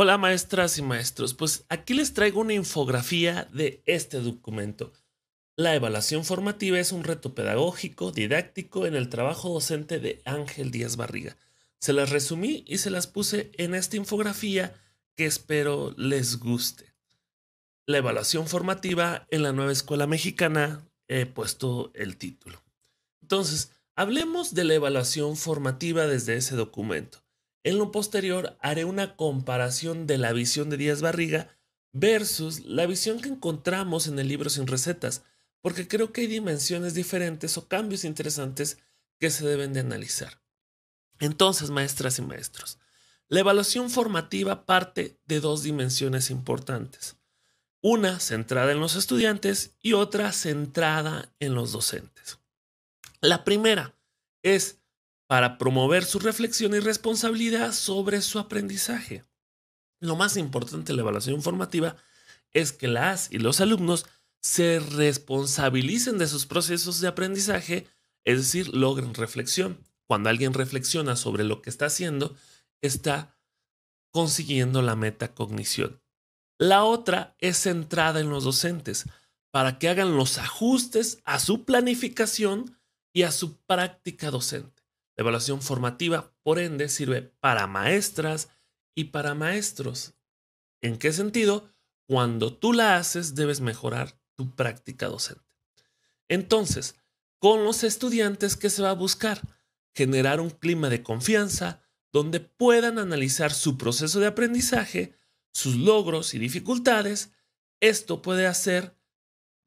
Hola maestras y maestros, pues aquí les traigo una infografía de este documento. La evaluación formativa es un reto pedagógico, didáctico en el trabajo docente de Ángel Díaz Barriga. Se las resumí y se las puse en esta infografía que espero les guste. La evaluación formativa en la nueva escuela mexicana, he puesto el título. Entonces, hablemos de la evaluación formativa desde ese documento. En lo posterior haré una comparación de la visión de Díaz Barriga versus la visión que encontramos en el libro sin recetas, porque creo que hay dimensiones diferentes o cambios interesantes que se deben de analizar. Entonces, maestras y maestros, la evaluación formativa parte de dos dimensiones importantes. Una centrada en los estudiantes y otra centrada en los docentes. La primera es para promover su reflexión y responsabilidad sobre su aprendizaje. Lo más importante de la evaluación formativa es que las y los alumnos se responsabilicen de sus procesos de aprendizaje, es decir, logren reflexión. Cuando alguien reflexiona sobre lo que está haciendo, está consiguiendo la metacognición. La otra es centrada en los docentes, para que hagan los ajustes a su planificación y a su práctica docente. La evaluación formativa, por ende, sirve para maestras y para maestros. ¿En qué sentido? Cuando tú la haces, debes mejorar tu práctica docente. Entonces, con los estudiantes, ¿qué se va a buscar? Generar un clima de confianza donde puedan analizar su proceso de aprendizaje, sus logros y dificultades. Esto puede hacer,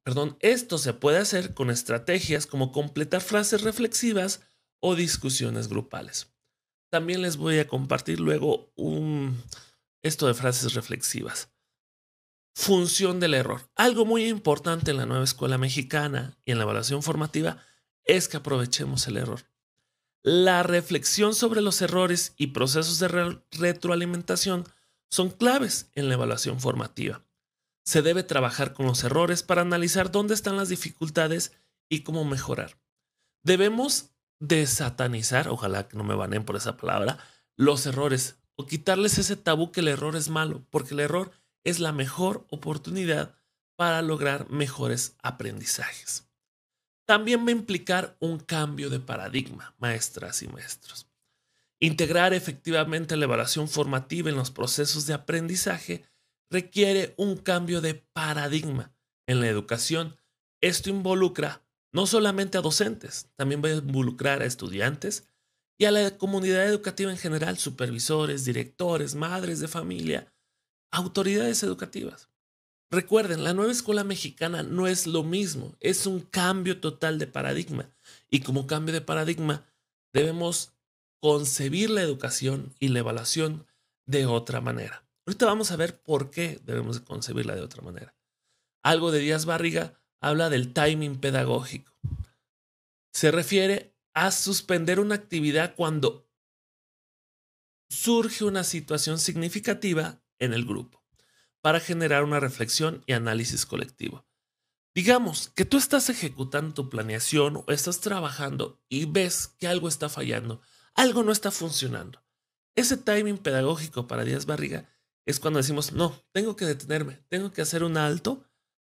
perdón, esto se puede hacer con estrategias como completar frases reflexivas o discusiones grupales. También les voy a compartir luego un, esto de frases reflexivas. Función del error. Algo muy importante en la nueva escuela mexicana y en la evaluación formativa es que aprovechemos el error. La reflexión sobre los errores y procesos de retroalimentación son claves en la evaluación formativa. Se debe trabajar con los errores para analizar dónde están las dificultades y cómo mejorar. Debemos desatanizar, ojalá que no me banen por esa palabra, los errores o quitarles ese tabú que el error es malo, porque el error es la mejor oportunidad para lograr mejores aprendizajes. También va a implicar un cambio de paradigma, maestras y maestros. Integrar efectivamente la evaluación formativa en los procesos de aprendizaje requiere un cambio de paradigma en la educación. Esto involucra no solamente a docentes, también va a involucrar a estudiantes y a la comunidad educativa en general, supervisores, directores, madres de familia, autoridades educativas. Recuerden, la nueva escuela mexicana no es lo mismo, es un cambio total de paradigma. Y como cambio de paradigma, debemos concebir la educación y la evaluación de otra manera. Ahorita vamos a ver por qué debemos concebirla de otra manera. Algo de Díaz Barriga habla del timing pedagógico. Se refiere a suspender una actividad cuando surge una situación significativa en el grupo para generar una reflexión y análisis colectivo. Digamos que tú estás ejecutando tu planeación o estás trabajando y ves que algo está fallando, algo no está funcionando. Ese timing pedagógico para Díaz Barriga es cuando decimos, no, tengo que detenerme, tengo que hacer un alto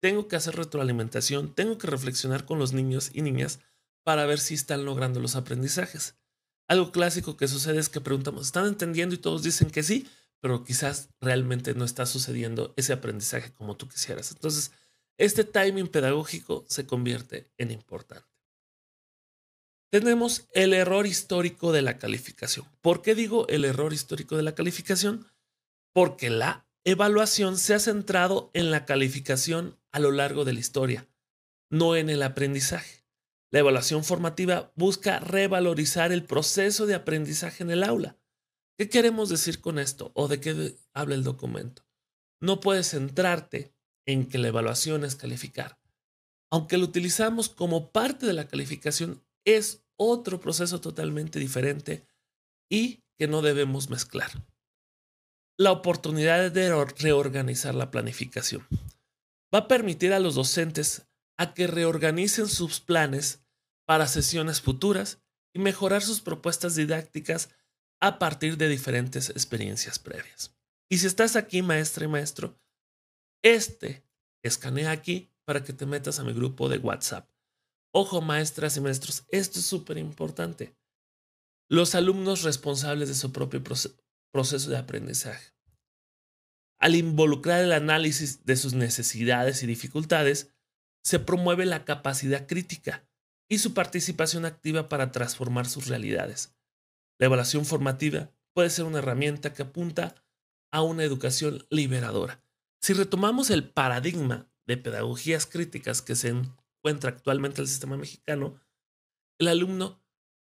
tengo que hacer retroalimentación, tengo que reflexionar con los niños y niñas para ver si están logrando los aprendizajes. Algo clásico que sucede es que preguntamos, ¿están entendiendo? Y todos dicen que sí, pero quizás realmente no está sucediendo ese aprendizaje como tú quisieras. Entonces, este timing pedagógico se convierte en importante. Tenemos el error histórico de la calificación. ¿Por qué digo el error histórico de la calificación? Porque la evaluación se ha centrado en la calificación a lo largo de la historia, no en el aprendizaje. La evaluación formativa busca revalorizar el proceso de aprendizaje en el aula. ¿Qué queremos decir con esto o de qué habla el documento? No puedes centrarte en que la evaluación es calificar. Aunque lo utilizamos como parte de la calificación, es otro proceso totalmente diferente y que no debemos mezclar. La oportunidad de reorganizar la planificación va a permitir a los docentes a que reorganicen sus planes para sesiones futuras y mejorar sus propuestas didácticas a partir de diferentes experiencias previas. Y si estás aquí, maestra y maestro, este escanea aquí para que te metas a mi grupo de WhatsApp. Ojo, maestras y maestros, esto es súper importante. Los alumnos responsables de su propio proceso de aprendizaje. Al involucrar el análisis de sus necesidades y dificultades, se promueve la capacidad crítica y su participación activa para transformar sus realidades. La evaluación formativa puede ser una herramienta que apunta a una educación liberadora. Si retomamos el paradigma de pedagogías críticas que se encuentra actualmente en el sistema mexicano, el alumno,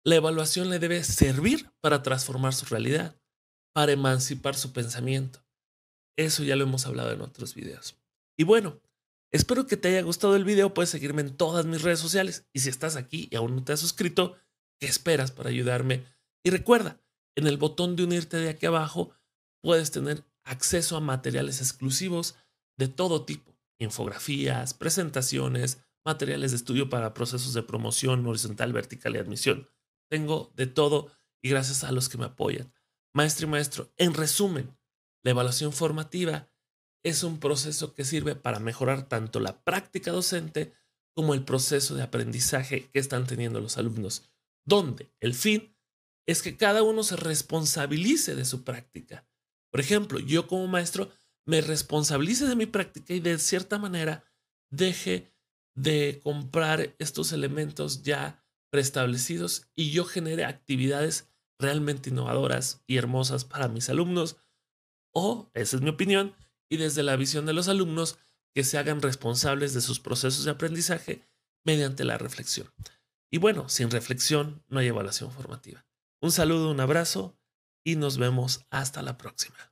la evaluación le debe servir para transformar su realidad, para emancipar su pensamiento. Eso ya lo hemos hablado en otros videos. Y bueno, espero que te haya gustado el video. Puedes seguirme en todas mis redes sociales. Y si estás aquí y aún no te has suscrito, ¿qué esperas para ayudarme? Y recuerda, en el botón de unirte de aquí abajo puedes tener acceso a materiales exclusivos de todo tipo, infografías, presentaciones, materiales de estudio para procesos de promoción horizontal, vertical y admisión. Tengo de todo y gracias a los que me apoyan. Maestro y maestro, en resumen, la evaluación formativa es un proceso que sirve para mejorar tanto la práctica docente como el proceso de aprendizaje que están teniendo los alumnos, donde el fin es que cada uno se responsabilice de su práctica. Por ejemplo, yo como maestro me responsabilice de mi práctica y de cierta manera deje de comprar estos elementos ya preestablecidos y yo genere actividades realmente innovadoras y hermosas para mis alumnos. O, esa es mi opinión, y desde la visión de los alumnos, que se hagan responsables de sus procesos de aprendizaje mediante la reflexión. Y bueno, sin reflexión no hay evaluación formativa. Un saludo, un abrazo y nos vemos hasta la próxima.